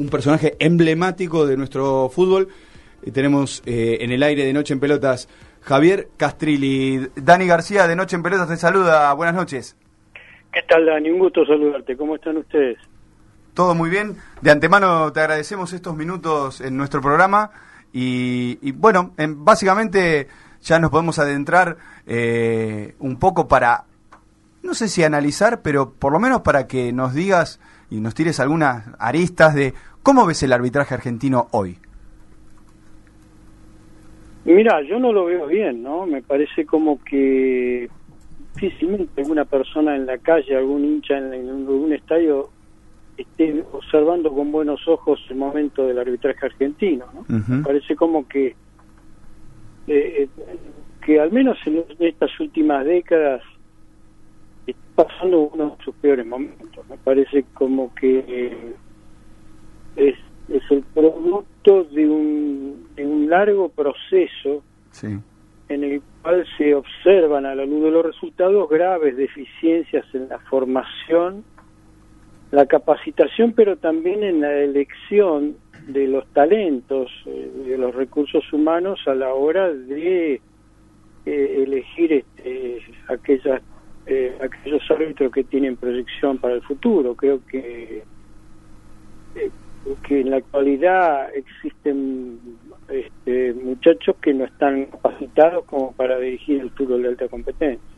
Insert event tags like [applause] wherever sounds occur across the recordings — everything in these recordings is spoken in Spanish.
un personaje emblemático de nuestro fútbol. Tenemos eh, en el aire de Noche en Pelotas Javier Castrilli. Dani García de Noche en Pelotas te saluda. Buenas noches. ¿Qué tal, Dani? Un gusto saludarte. ¿Cómo están ustedes? Todo muy bien. De antemano te agradecemos estos minutos en nuestro programa. Y, bueno, básicamente ya nos podemos adentrar eh, un poco para, no sé si analizar, pero por lo menos para que nos digas y nos tires algunas aristas de cómo ves el arbitraje argentino hoy. Mira, yo no lo veo bien, ¿no? Me parece como que difícilmente alguna persona en la calle, algún hincha en, algún estadio esté observando con buenos ojos el momento del arbitraje argentino, ¿no? Me parece como que eh, que al menos en estas últimas décadas está pasando uno de sus peores momentos. Me parece como que es, es el producto de un, de un largo proceso en el cual se observan a la luz de los resultados graves deficiencias en la formación, la capacitación, pero también en la elección de los talentos, eh, de los recursos humanos a la hora de eh, elegir este, aquellas eh, aquellos árbitros que tienen proyección para el futuro. Creo que eh, que en la actualidad existen este, muchachos que no están capacitados como para dirigir el fútbol de alta competencia.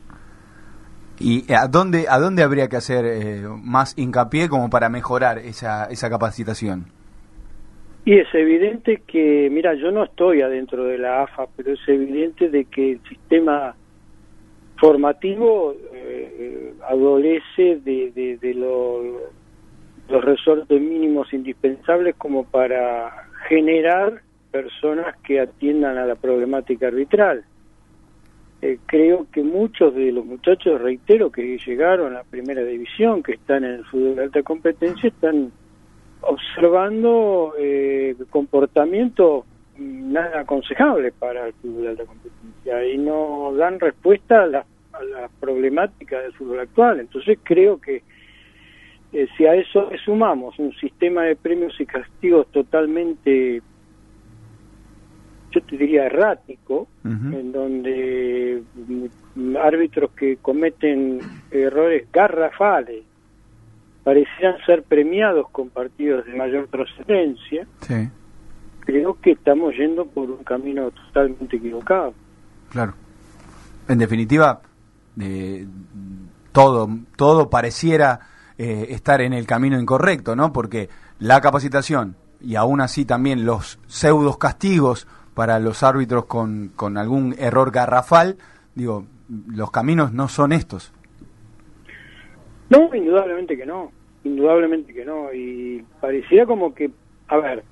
¿Y a dónde, a dónde habría que hacer eh, más hincapié como para mejorar esa, esa capacitación? Y es evidente que, mira, yo no estoy adentro de la AFA, pero es evidente de que el sistema formativo eh, adolece de, de, los resortes mínimos indispensables como para generar personas que atiendan a la problemática arbitral. Eh, creo que muchos de los muchachos, reitero, que llegaron a la primera división, que están en el fútbol de alta competencia, están observando eh, comportamientos nada aconsejable para el fútbol de alta competencia y no dan respuesta a la, a la problemática del fútbol actual. Entonces creo que eh, si a eso le sumamos un sistema de premios y castigos totalmente, yo te diría errático, en donde árbitros que cometen errores garrafales parecieran ser premiados con partidos de mayor procedencia, creo que estamos yendo por un camino totalmente equivocado. Claro. En definitiva, eh, todo, todo pareciera eh, estar en el camino incorrecto, ¿no? Porque la capacitación y aún así también los pseudos castigos para los árbitros con, con algún error garrafal, digo, los caminos no son estos. No, indudablemente que no, indudablemente que no. Y pareciera como que, a ver,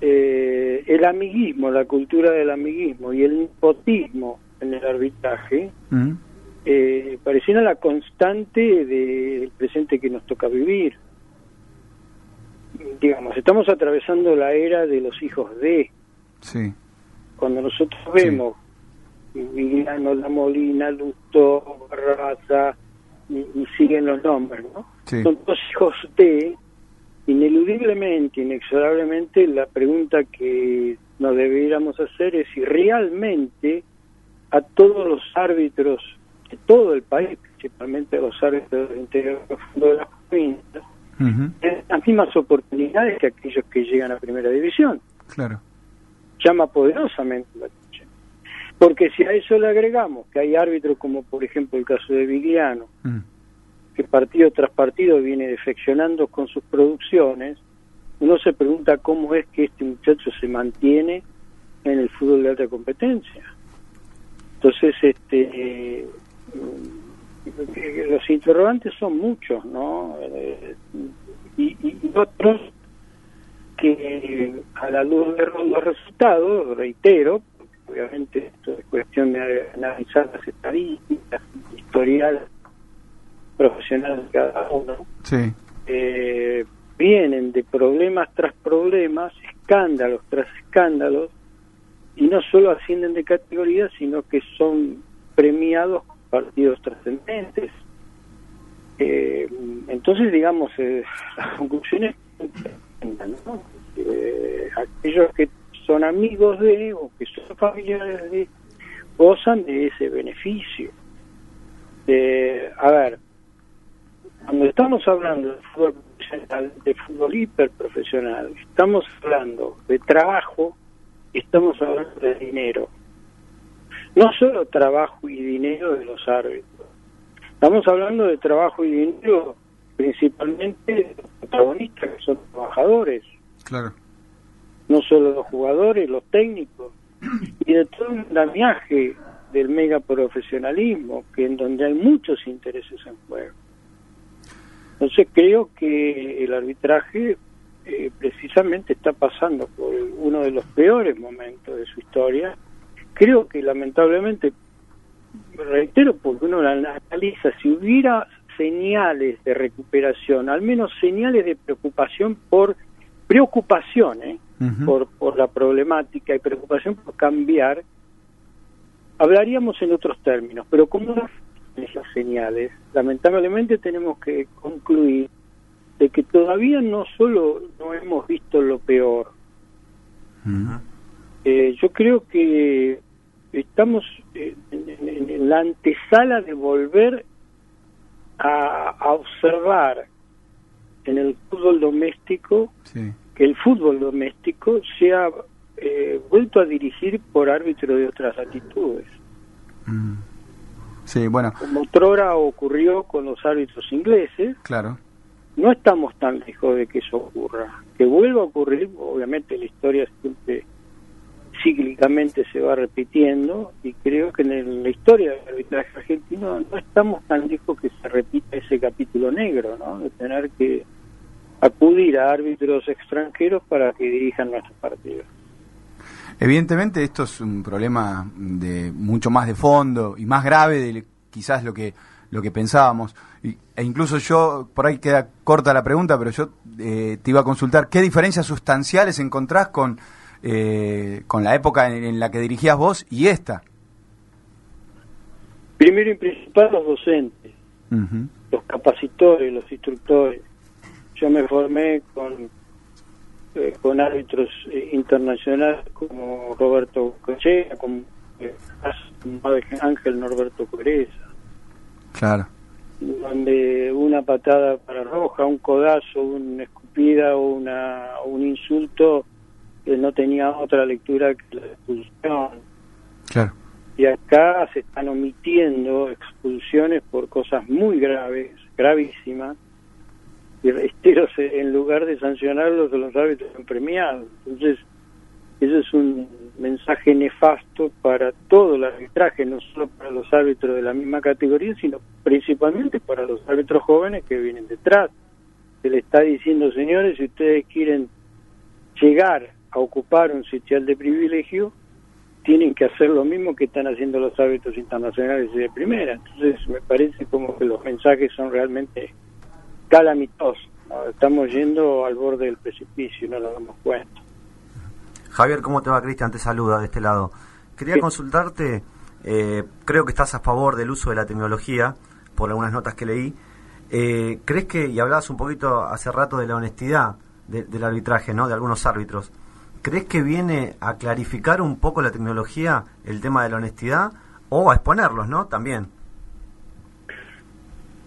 eh, el amiguismo, la cultura del amiguismo y el nepotismo en el arbitraje, eh, pareciera la constante del presente que nos toca vivir. Digamos, estamos atravesando la era de los hijos de. Sí. Cuando nosotros vemos Vigliano, La Molina, Lusto, Barraza, y, siguen los nombres, ¿no? Son dos hijos de, ineludiblemente, inexorablemente, la pregunta que nos deberíamos hacer es si realmente a todos los árbitros de todo el país, principalmente a los árbitros del interior de las provincias, las mismas oportunidades que aquellos que llegan a primera división. Claro. Llama poderosamente la atención. Porque si a eso le agregamos que hay árbitros como por ejemplo el caso de Vigliano, mm. que partido tras partido viene defeccionando con sus producciones, uno se pregunta cómo es que este muchacho se mantiene en el fútbol de alta competencia. Entonces, este, eh, los interrogantes son muchos, ¿no? Eh, y, otros que a la luz de los resultados, reitero, obviamente esto es cuestión de analizar las estadísticas, historial profesional de cada uno, eh, vienen de problemas tras problemas, escándalos tras escándalos, y no solo ascienden de categoría, sino que son premiados partidos trascendentes. Eh, entonces, digamos, eh, las conclusiones aquellos que son amigos de o que son familiares de gozan de ese beneficio. De, a ver, cuando estamos hablando de fútbol de fútbol hiperprofesional, estamos hablando de trabajo, estamos hablando de dinero. No solo trabajo y dinero de los árbitros. Estamos hablando de trabajo y dinero principalmente de los protagonistas que son trabajadores. Claro. No solo los jugadores, los técnicos y de todo el andamiaje del mega profesionalismo, que en donde hay muchos intereses en juego. Entonces creo que el arbitraje eh, precisamente está pasando por uno de los peores momentos de su historia. Creo que lamentablemente, reitero, porque uno analiza, si hubiera señales de recuperación, al menos señales de preocupación por preocupación, ¿eh? por, por la problemática y preocupación por cambiar, hablaríamos en otros términos, pero como no esas señales, lamentablemente tenemos que concluir de que todavía no solo no hemos visto lo peor, eh, yo creo que estamos en, en, la antesala de volver a, a observar en el fútbol doméstico Sí. que el fútbol doméstico sea eh, vuelto a dirigir por árbitros de otras latitudes. Mm. Sí, bueno, Como otrora ocurrió con los árbitros ingleses, claro. No estamos tan lejos de que eso ocurra. Que vuelva a ocurrir, obviamente la historia siempre cíclicamente se va repitiendo y creo que en la historia del arbitraje argentino no estamos tan lejos que se repita ese capítulo negro, ¿no? De tener que acudir a árbitros extranjeros para que dirijan nuestros partidos. Evidentemente esto es un problema de mucho más de fondo y más grave de quizás lo que lo que pensábamos. Y- e incluso yo, por ahí queda corta la pregunta, pero yo eh, te iba a consultar, ¿qué diferencias sustanciales encontrás con, eh, con la época en, en la que dirigías vos y esta? Primero y principal los docentes, los capacitores, los instructores. Yo me formé con eh, con árbitros eh, internacionales como Roberto Cochea, como eh, Ángel Norberto Coreza, Claro. donde una patada para roja, un codazo, una escupida o una, un insulto eh, no tenía otra lectura que la expulsión. Claro. Y acá se están omitiendo expulsiones por cosas muy graves, gravísimas, y en lugar de sancionarlos, los árbitros han premiado. Entonces, eso es un mensaje nefasto para todo el arbitraje, no solo para los árbitros de la misma categoría, sino principalmente para los árbitros jóvenes que vienen detrás. Se le está diciendo, señores, si ustedes quieren llegar a ocupar un sitial de privilegio, tienen que hacer lo mismo que están haciendo los árbitros internacionales de primera. Entonces me parece como que los mensajes son realmente calamitosos. Estamos yendo al borde del precipicio y no nos damos cuenta. Javier, ¿cómo te va? Cristian te saluda de este lado. Quería Sí. consultarte, eh, creo que estás a favor del uso de la tecnología, por algunas notas que leí. Eh, ¿Crees que, y hablabas un poquito hace rato de la honestidad de- del arbitraje, ¿no? De algunos árbitros. ¿Crees que viene a clarificar un poco la tecnología el tema de la honestidad o a exponerlos, ¿no? También.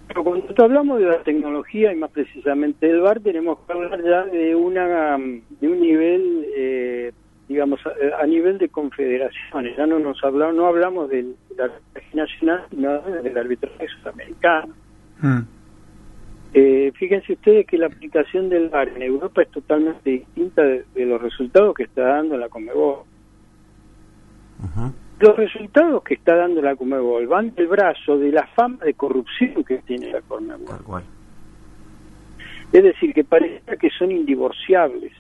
Pero cuando hablamos de la tecnología y más precisamente del VAR, tenemos que hablar ya de una de un nivel, eh, digamos, a, a nivel de confederaciones. Ya no nos hablamos, no hablamos del, del arbitraje nacional, sino del arbitraje sudamericano. Mm. Eh, fíjense ustedes que la aplicación del VAR en Europa es totalmente distinta de, de los resultados que está dando la Comebol. Los resultados que está dando la Comebol van del brazo de la fama de corrupción que tiene la Comebol. Tal cual. Es decir, que parece que son indivorciables.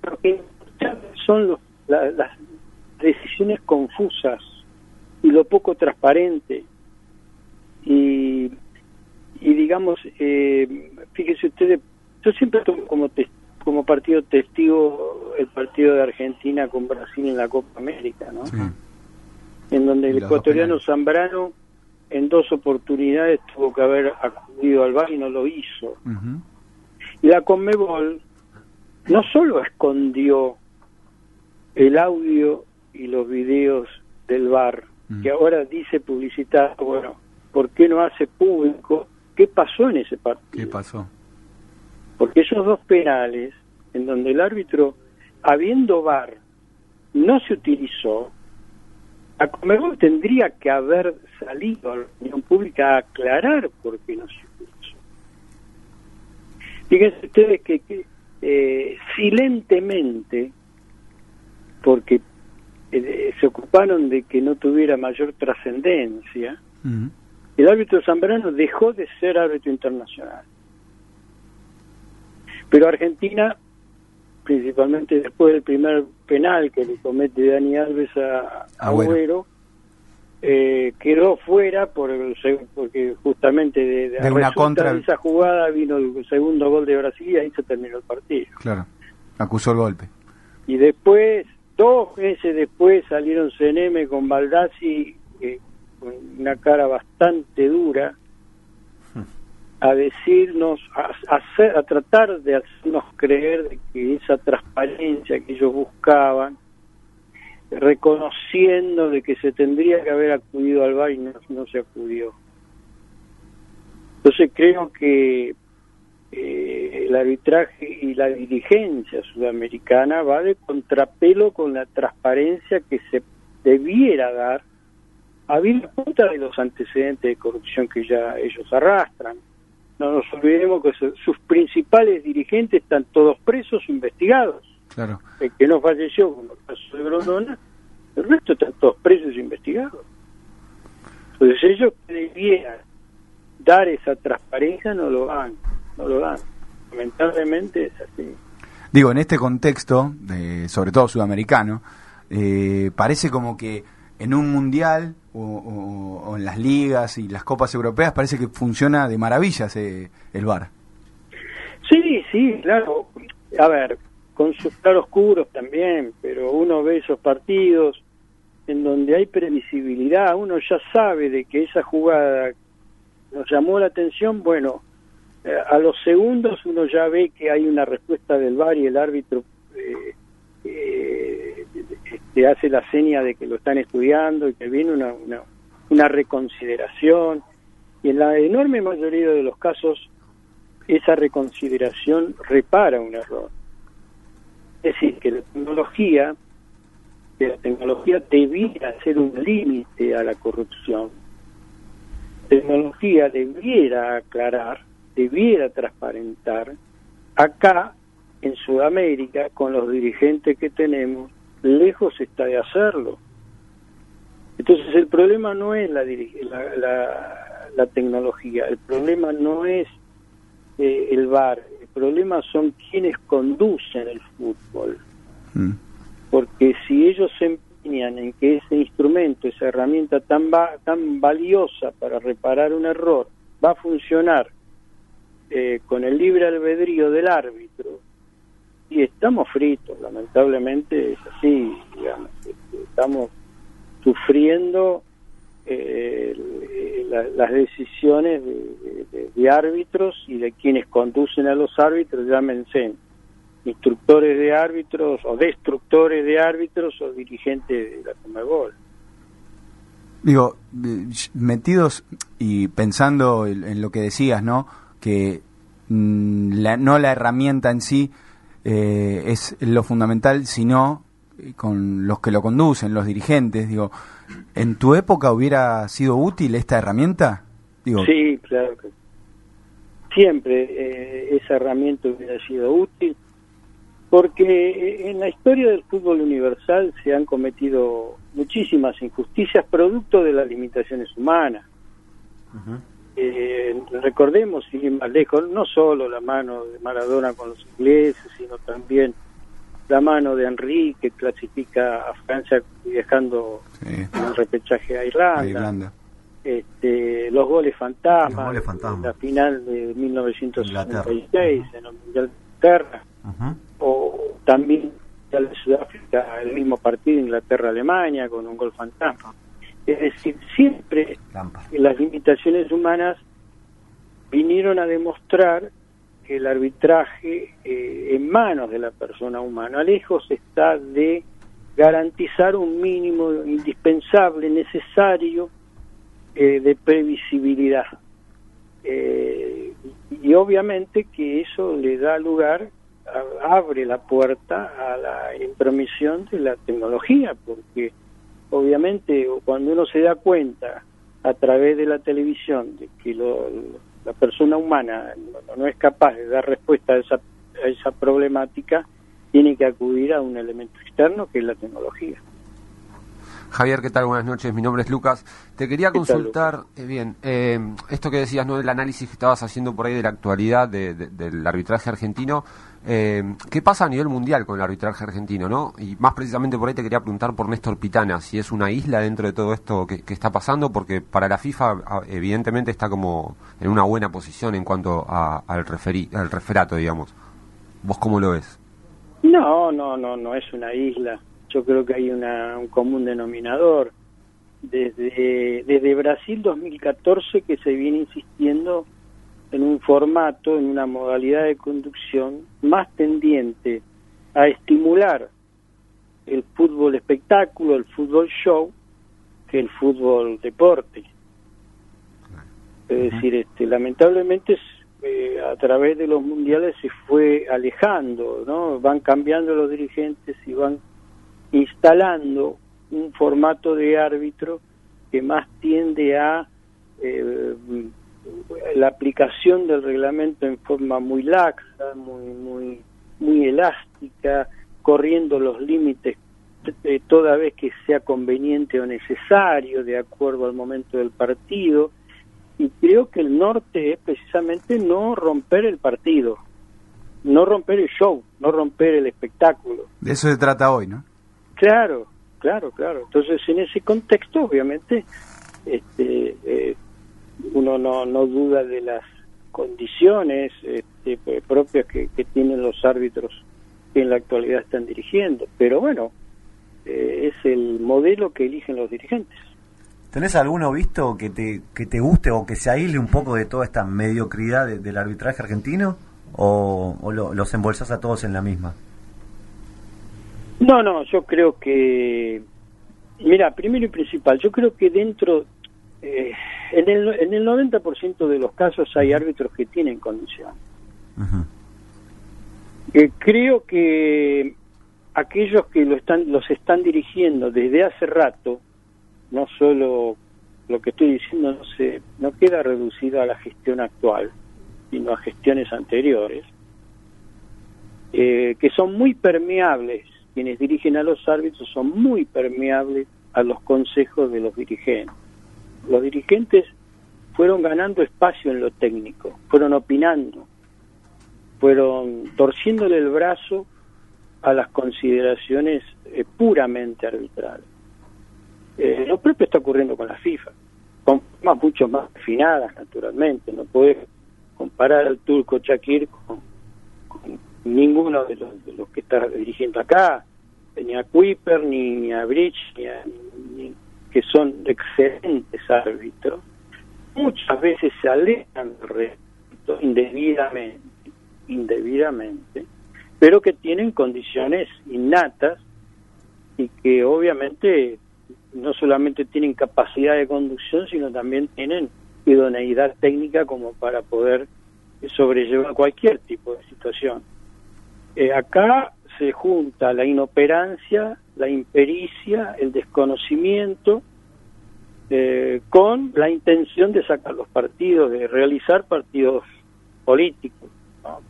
Porque son los- la- las decisiones confusas y lo poco transparente. Y, y digamos, eh, fíjese ustedes, yo siempre tomo como, como partido testigo el partido de Argentina con Brasil en la Copa América, ¿no? Sí. En donde el ecuatoriano. Zambrano en dos oportunidades tuvo que haber acudido al VAR y no lo hizo. Y la Conmebol no solo escondió el audio y los videos del bar, que ahora dice publicitar, bueno, ¿por qué no hace público qué pasó en ese partido? ¿Qué pasó? Porque esos dos penales, en donde el árbitro, habiendo bar, no se utilizó, a Comebol tendría que haber salido a la opinión pública a aclarar por qué no se utilizó. Fíjense ustedes que, que, eh, silentemente, porque eh, se ocuparon de que no tuviera mayor trascendencia, Mm. el árbitro Zambrano dejó de ser árbitro internacional. Pero Argentina, principalmente después del primer penal que le comete Dani Alves a a Agüero. Eh, quedó fuera por el porque justamente de, De a una contra- de esa jugada vino el segundo gol de Brasil y ahí se terminó el partido. Claro. Acusó el golpe. Y después, dos meses después, salieron CNM con Baldassi eh, con una cara bastante dura a decirnos, a, hacer- a tratar de hacernos creer de que esa transparencia que ellos buscaban, reconociendo de que se tendría que haber acudido al bar y no, se acudió. Entonces creo que eh, el arbitraje y la dirigencia sudamericana va de contrapelo con la transparencia que se debiera dar a cuenta de los antecedentes de corrupción que ya ellos arrastran. No nos olvidemos que su- sus principales dirigentes están todos presos investigados. Claro. El que no falleció, como el caso de Grondona, el resto están todos presos e investigados. Entonces ellos que debieran dar esa transparencia no lo dan, no lo dan. Lamentablemente es así. Digo, en este contexto, de, sobre todo sudamericano, eh, parece como que en un mundial o, en las ligas y las copas europeas parece que funciona de maravillas eh, el VAR. Sí, sí, claro. A ver, con sus claroscuros también, pero uno ve esos partidos en donde hay previsibilidad, uno ya sabe de que esa jugada nos llamó la atención, bueno, eh, a los segundos uno ya ve que hay una respuesta del VAR y el árbitro eh, este, hace la seña de que lo están estudiando y que viene una, una, una reconsideración. Y en la enorme mayoría de los casos esa reconsideración repara un error. Es decir, que la tecnología, que la tecnología debiera ser un límite a la corrupción. Tecnología debiera aclarar, debiera transparentar. Acá, en Sudamérica, con los dirigentes que tenemos, lejos está de hacerlo. Entonces el problema no es la, la, la, la tecnología, el problema no es eh, el VAR, el problema son quienes conducen el fútbol. Mm. Porque si ellos se empeñan en que ese instrumento, esa herramienta tan, va- tan valiosa para reparar un error, va a funcionar eh, con el libre albedrío del árbitro, y estamos fritos, lamentablemente es así, digamos, este, estamos sufriendo eh, la- las decisiones de, de- árbitros y de quienes conducen a los árbitros, llámense instructores de árbitros o destructores de árbitros o dirigentes de la Comebol. Digo, eh, metidos y pensando en, en lo que decías, ¿no? Que mm, la- no la herramienta en sí eh, es lo fundamental, sino con los que lo conducen, los dirigentes. Digo, ¿en tu época hubiera sido útil esta herramienta? Digo, Sí, claro que siempre eh, esa herramienta hubiera sido útil, porque en la historia del fútbol universal se han cometido muchísimas injusticias producto de las limitaciones humanas. Eh, recordemos, sin ir más lejos, no solo la mano de Maradona con los ingleses, sino también la mano de Henry que clasifica a Francia dejando sí, en el repechaje a Irlanda, a Irlanda. Este, los goles fantasmas, Los goles fantasmas. la final de 1966 en el Mundial de Inglaterra, o también de Sudáfrica, el mismo partido Inglaterra-Alemania con un gol fantasma. Es decir, siempre las limitaciones humanas vinieron a demostrar que el arbitraje eh, en manos de la persona humana lejos está de garantizar un mínimo indispensable, necesario eh, de previsibilidad. Eh, y obviamente que eso le da lugar, abre la puerta a la intromisión de la tecnología, porque obviamente cuando uno se da cuenta a través de la televisión de que la persona humana no, es capaz de dar respuesta a esa, a esa problemática, tiene que acudir a un elemento externo que es la tecnología. Javier, ¿qué tal? Buenas noches, mi nombre es Lucas. Te quería consultar, eh, bien, eh, esto que decías, ¿no? Del análisis que estabas haciendo por ahí de la actualidad del arbitraje argentino. Eh, ¿Qué pasa a nivel mundial con el arbitraje argentino, no? Y más precisamente por ahí te quería preguntar por Néstor Pitana, si es una isla dentro de todo esto que, está pasando, porque para la FIFA evidentemente está como en una buena posición en cuanto al, referi, al referato, digamos. ¿Vos cómo lo ves? No, no, no, no es una isla yo creo que hay una, un común denominador. Desde, desde Brasil 2014 que se viene insistiendo en un formato, en una modalidad de conducción más tendiente a estimular el fútbol espectáculo, el fútbol show, que el fútbol deporte. Es decir, este, lamentablemente eh, a través de los mundiales se fue alejando, ¿no? Van cambiando los dirigentes y van instalando un formato de árbitro que más tiende a eh, la aplicación del reglamento en forma muy laxa, muy muy muy elástica, corriendo los límites toda vez que sea conveniente o necesario, de acuerdo al momento del partido. Y creo que el norte es precisamente no romper el partido, no romper el show, no romper el espectáculo. De eso se trata hoy, ¿no? Claro, claro, claro. Entonces, en ese contexto, obviamente, este, eh, uno no, no duda de las condiciones este, propias que, tienen los árbitros que en la actualidad están dirigiendo. Pero bueno, eh, es el modelo que eligen los dirigentes. ¿Tenés alguno visto que te, que te guste o que se aísle un poco de toda esta mediocridad del arbitraje argentino? ¿O, o los embolsás a todos en la misma? No, no, yo creo que, mira, primero y principal, yo creo que dentro, eh, en, el, en el 90% de los casos hay árbitros que tienen condición. Eh, creo que aquellos que lo están, los están dirigiendo desde hace rato, no solo lo que estoy diciendo no se, no queda reducido a la gestión actual, sino a gestiones anteriores, eh, que son muy permeables quienes dirigen a los árbitros son muy permeables a los consejos de los dirigentes. Los dirigentes fueron ganando espacio en lo técnico, fueron opinando, fueron torciéndole el brazo a las consideraciones eh, puramente arbitrales. Eh, lo propio está ocurriendo con la FIFA, con mucho más refinadas, naturalmente. No puedes comparar al turco Shakir con ninguno de los, que está dirigiendo acá, ni a Kuiper, ni, a Bridge, ni, que son excelentes árbitros, muchas veces se alejan del resto indebidamente, indebidamente, pero que tienen condiciones innatas y que obviamente no solamente tienen capacidad de conducción, sino también tienen idoneidad técnica como para poder sobrellevar cualquier tipo de situación. Eh, acá se junta la inoperancia, la impericia, el desconocimiento, eh, con la intención de sacar los partidos, de realizar partidos políticos,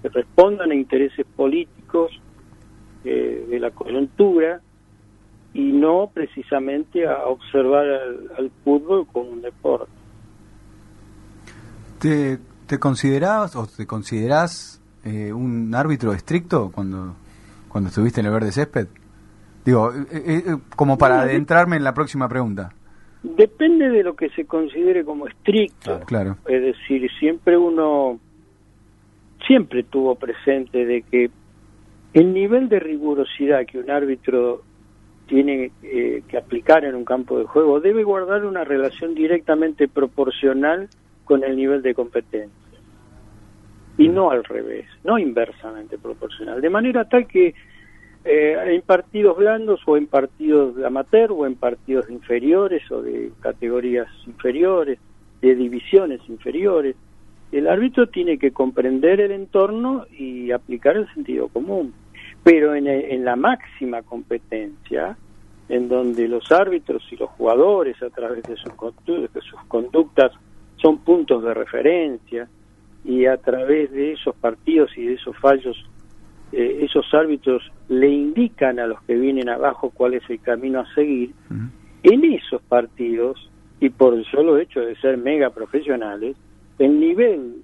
que respondan a intereses políticos eh, de la coyuntura y no precisamente a observar al, fútbol como un deporte. ¿Te, te considerabas o te considerás eh, un árbitro estricto cuando, cuando estuviste en el verde césped? Digo, eh, eh, como para adentrarme en la próxima pregunta. Depende de lo que se considere como estricto. Claro. Es decir, siempre uno, siempre tuvo presente de que el nivel de rigurosidad que un árbitro tiene que aplicar en un campo de juego debe guardar una relación directamente proporcional con el nivel de competencia y no al revés, no inversamente proporcional. De manera tal que eh, en partidos blandos o en partidos amateur o en partidos inferiores o de categorías inferiores, de divisiones inferiores. El árbitro tiene que comprender el entorno y aplicar el sentido común. Pero en, en la máxima competencia, en donde los árbitros y los jugadores a través de sus, de sus conductas son puntos de referencia y a través de esos partidos y de esos fallos eh, esos árbitros le indican a los que vienen abajo cuál es el camino a seguir, en esos partidos, y por el solo hecho de ser mega profesionales, el nivel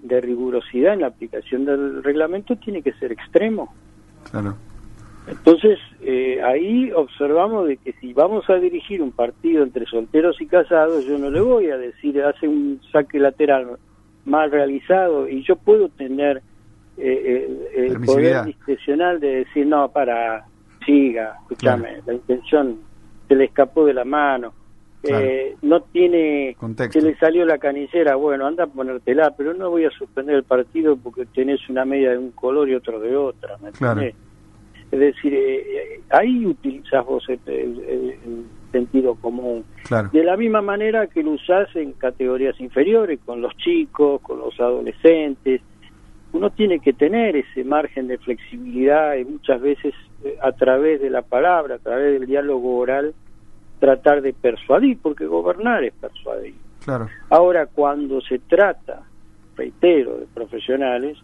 de rigurosidad en la aplicación del reglamento tiene que ser extremo. Entonces, eh, ahí observamos de que si vamos a dirigir un partido entre solteros y casados, yo no le voy a decir, hace un saque lateral mal realizado y yo puedo tener eh, el, poder discrecional de decir, no, para, siga, escúchame, la intención se le escapó de la mano, eh, no tiene, se le salió la canicera, bueno, anda a ponértela, pero no voy a suspender el partido porque tenés una media de un color y otro de otra, ¿me Es decir, eh, ahí utilizas vos el, sentido común. De la misma manera que lo usás en categorías inferiores, con los chicos, con los adolescentes, uno tiene que tener ese margen de flexibilidad y muchas veces eh, a través de la palabra, a través del diálogo oral, tratar de persuadir, porque gobernar es persuadir. Claro. Ahora, cuando se trata, reitero, de profesionales,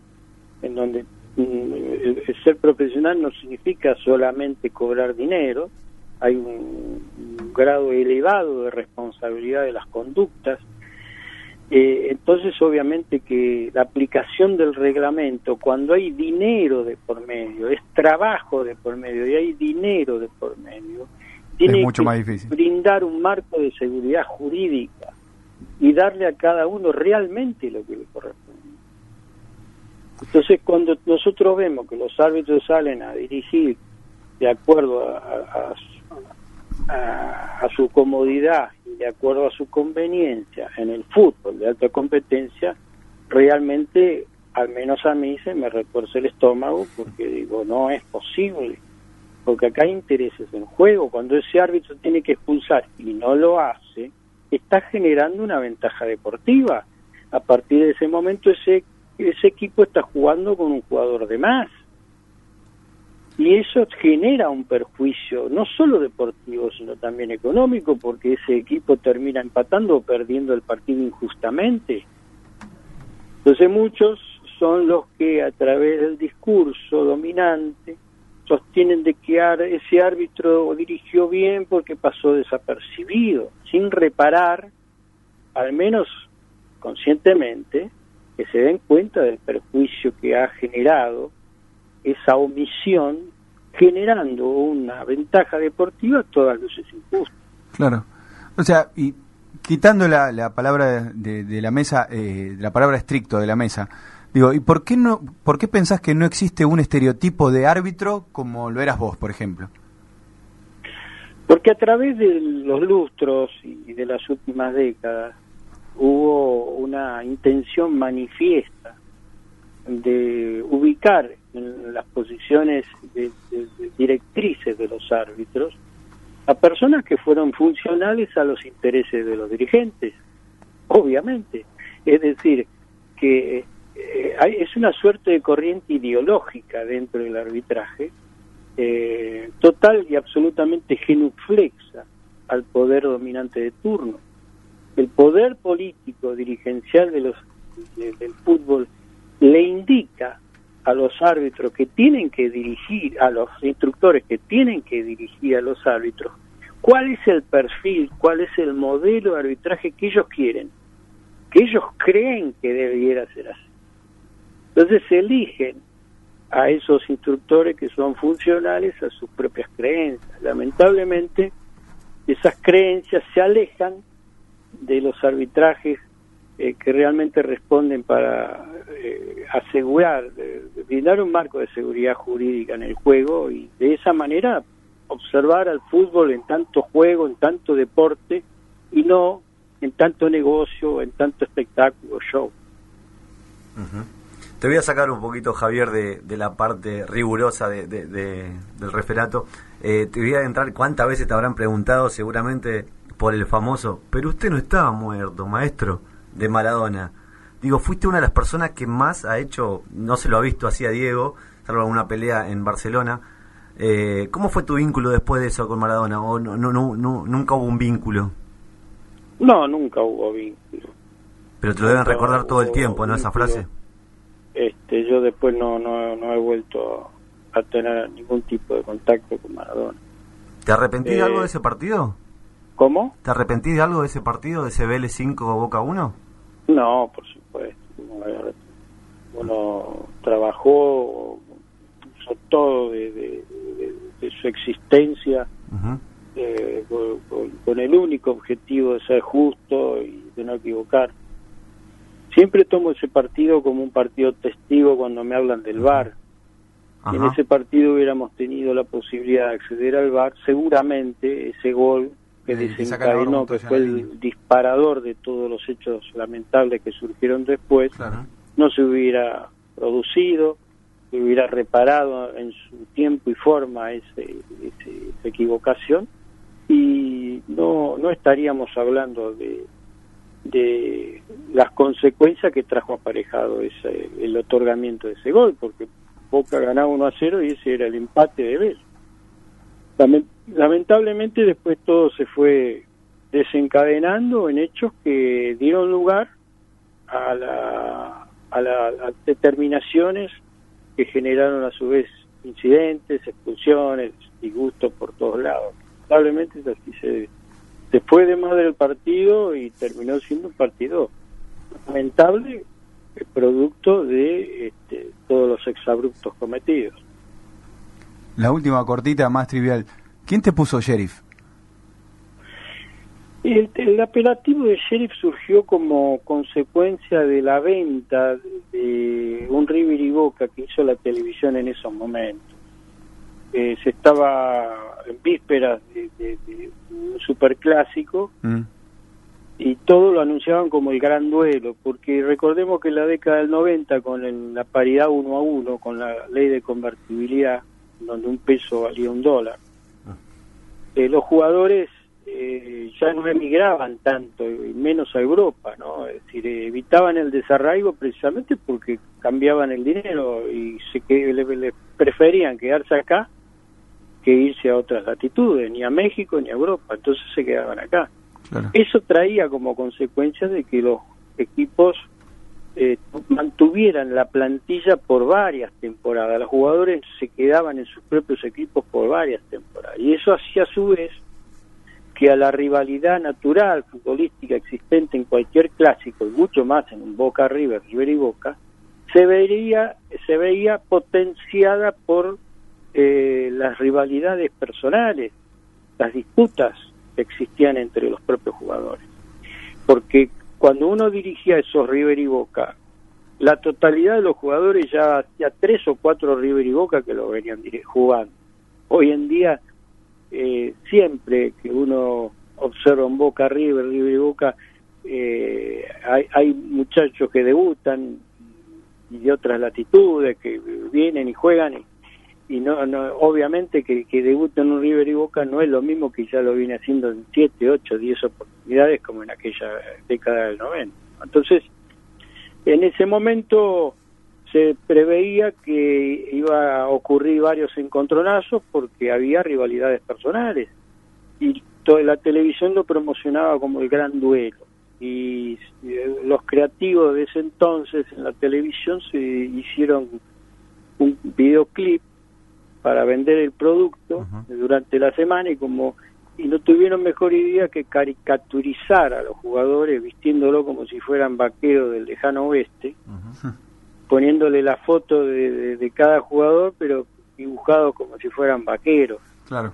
en donde mm, ser profesional no significa solamente cobrar dinero, hay un grado elevado de responsabilidad de las conductas, eh, entonces, obviamente que la aplicación del reglamento, cuando hay dinero de por medio, es trabajo de por medio y hay dinero de por medio, tiene mucho que más difícil. brindar un marco de seguridad jurídica y darle a cada uno realmente lo que le corresponde. Entonces, cuando nosotros vemos que los árbitros salen a dirigir de acuerdo a, a su comodidad de acuerdo a su conveniencia en el fútbol de alta competencia, realmente, al menos a mí, se me refuerza el estómago porque digo, no es posible, porque acá hay intereses en juego. Cuando ese árbitro tiene que expulsar y no lo hace, está generando una ventaja deportiva. A partir de ese momento, ese, ese equipo está jugando con un jugador de más y eso genera un perjuicio no solo deportivo sino también económico porque ese equipo termina empatando o perdiendo el partido injustamente. Entonces muchos son los que a través del discurso dominante sostienen de que ese árbitro dirigió bien porque pasó desapercibido sin reparar al menos conscientemente que se den cuenta del perjuicio que ha generado esa omisión generando una ventaja deportiva a todas luces injustas. Claro. O sea, y quitando la, la palabra de, la mesa, eh, la palabra estricto de la mesa, digo, ¿y por qué, no, por qué pensás que no existe un estereotipo de árbitro como lo eras vos, por ejemplo? Porque a través de los lustros y de las últimas décadas hubo una intención manifiesta de ubicar en las posiciones de, directrices de los árbitros a personas que fueron funcionales a los intereses de los dirigentes, obviamente. Es decir, que eh, hay, es una suerte de corriente ideológica dentro del arbitraje, eh, total y absolutamente genuflexa al poder dominante de turno. El poder político dirigencial de los del fútbol le indica a los árbitros que tienen que dirigir, a los instructores que tienen que dirigir a los árbitros, cuál es el perfil, cuál es el modelo de arbitraje que ellos quieren, que ellos creen que debiera ser así. Entonces eligen a esos instructores que son funcionales a sus propias creencias. Lamentablemente, esas creencias se alejan de los arbitrajes eh, que realmente responden para eh, asegurar, brindar un marco de seguridad jurídica en el juego y de esa manera observar al fútbol en tanto juego, en tanto deporte y no en tanto negocio, en tanto espectáculo, show. Te voy a sacar un poquito, Javier, de, la parte rigurosa de, del referato. Eh, te voy a entrar, ¿cuántas veces te habrán preguntado seguramente por el famoso, pero usted no estaba muerto, maestro, de Maradona? Digo, fuiste una de las personas que más ha hecho, no se lo ha visto así a Diego, salvo alguna pelea en Barcelona. Eh, ¿Cómo fue tu vínculo después de eso con Maradona? ¿O no, no, no, nunca hubo un vínculo? No, nunca hubo vínculo. Pero te lo deben recordar todo el tiempo, ¿no? Esa frase este, yo después no, no, no he vuelto a tener ningún tipo de contacto con Maradona. ¿Te arrepentís de algo de eh, ese partido? ¿Cómo? ¿Te arrepentís de algo de ese partido, de ese Vélez 5 Boca 1? No, por supuesto. Uno trabajó, hizo todo de, su existencia eh, con el único objetivo de ser justo y de no equivocar Siempre tomo ese partido como un partido testigo cuando me hablan del VAR. Si en ese partido hubiéramos tenido la posibilidad de acceder al VAR, seguramente ese gol que desencadenó, que fue el disparador de todos los hechos lamentables que surgieron después, no se hubiera producido, se hubiera reparado en su tiempo y forma ese, esa equivocación y no, no estaríamos hablando de, de las consecuencias que trajo aparejado ese, el otorgamiento de ese gol, porque Boca ganaba 1 a 0 y ese era el empate de Vélez. Lamentablemente después todo se fue desencadenando en hechos que dieron lugar a, la, a, las determinaciones que generaron a su vez incidentes, expulsiones, disgustos por todos lados. Lamentablemente así se después de más del partido y terminó siendo un partido lamentable producto de este, todos los exabruptos cometidos. La última cortita más trivial. ¿Quién te puso sheriff? El, el, apelativo de sheriff surgió como consecuencia de la venta de un River y Boca que hizo la televisión en esos momentos. Eh, se estaba en vísperas de, un superclásico mm. y todo lo anunciaban como el gran duelo, porque recordemos que en la década del 90, con la paridad uno a uno, con la ley de convertibilidad, donde un peso valía un dólar, ah. eh, los jugadores eh, ya no emigraban tanto, menos a Europa, ¿no? Es decir, evitaban el desarraigo precisamente porque cambiaban el dinero y se que le preferían quedarse acá que irse a otras latitudes, ni a México ni a Europa, entonces se quedaban acá. Eso traía como consecuencia de que los equipos eh, mantuvieran la plantilla por varias temporadas, los jugadores se quedaban en sus propios equipos por varias temporadas, y eso hacía a su vez que a la rivalidad natural futbolística existente en cualquier clásico, y mucho más en un Boca River, River y Boca, se vería, se veía potenciada por eh, las rivalidades personales, las disputas que existían entre los propios jugadores. Porque cuando uno dirigía esos River y Boca, la totalidad de los jugadores ya hacía tres o cuatro River y Boca que lo venían jugando. Hoy en día, eh, siempre que uno observa un Boca River, River y Boca, eh, hay, hay muchachos que debutan y de otras latitudes que vienen y juegan y y no, no obviamente que, que en un River y Boca no es lo mismo que ya lo viene haciendo en 7, 8, 10 oportunidades como en aquella década del 90. Entonces, en ese momento se preveía que iba a ocurrir varios encontronazos porque había rivalidades personales y toda la televisión lo promocionaba como el gran duelo y los creativos de ese entonces en la televisión se hicieron un videoclip para vender el producto durante la semana y como y no tuvieron mejor idea que caricaturizar a los jugadores vistiéndolo como si fueran vaqueros del lejano oeste, poniéndole la foto de, cada jugador, pero dibujado como si fueran vaqueros. Claro.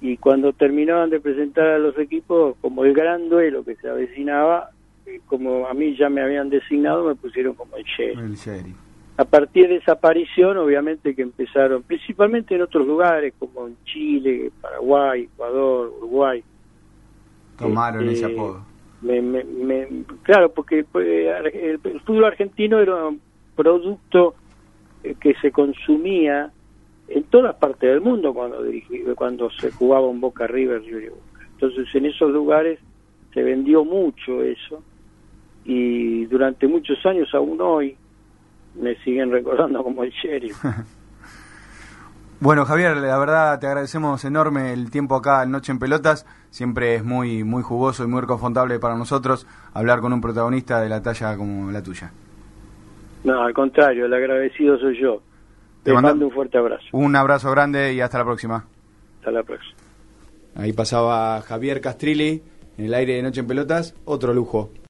Y cuando terminaban de presentar a los equipos, como el gran duelo que se avecinaba, eh, como a mí ya me habían designado, me pusieron como el sheriff. El sheriff a partir de esa aparición, obviamente que empezaron, principalmente en otros lugares como en Chile, Paraguay, Ecuador, Uruguay. Tomaron ese este, apodo. Me, claro, porque pues, el, fútbol argentino era producto eh, que se consumía en todas partes del mundo cuando cuando se jugaba un Boca River y Boca. Entonces en esos lugares se vendió mucho eso y durante muchos años aún hoy me siguen recordando como el sheriff. [laughs] Bueno, Javier, la verdad te agradecemos enorme el tiempo acá en Noche en Pelotas. Siempre es muy muy jugoso y muy reconfortable para nosotros hablar con un protagonista de la talla como la tuya. No, al contrario, el agradecido soy yo. Te, mando un fuerte abrazo. Un abrazo grande y hasta la próxima. Hasta la próxima. Ahí pasaba Javier Castrilli en el aire de Noche en Pelotas, otro lujo.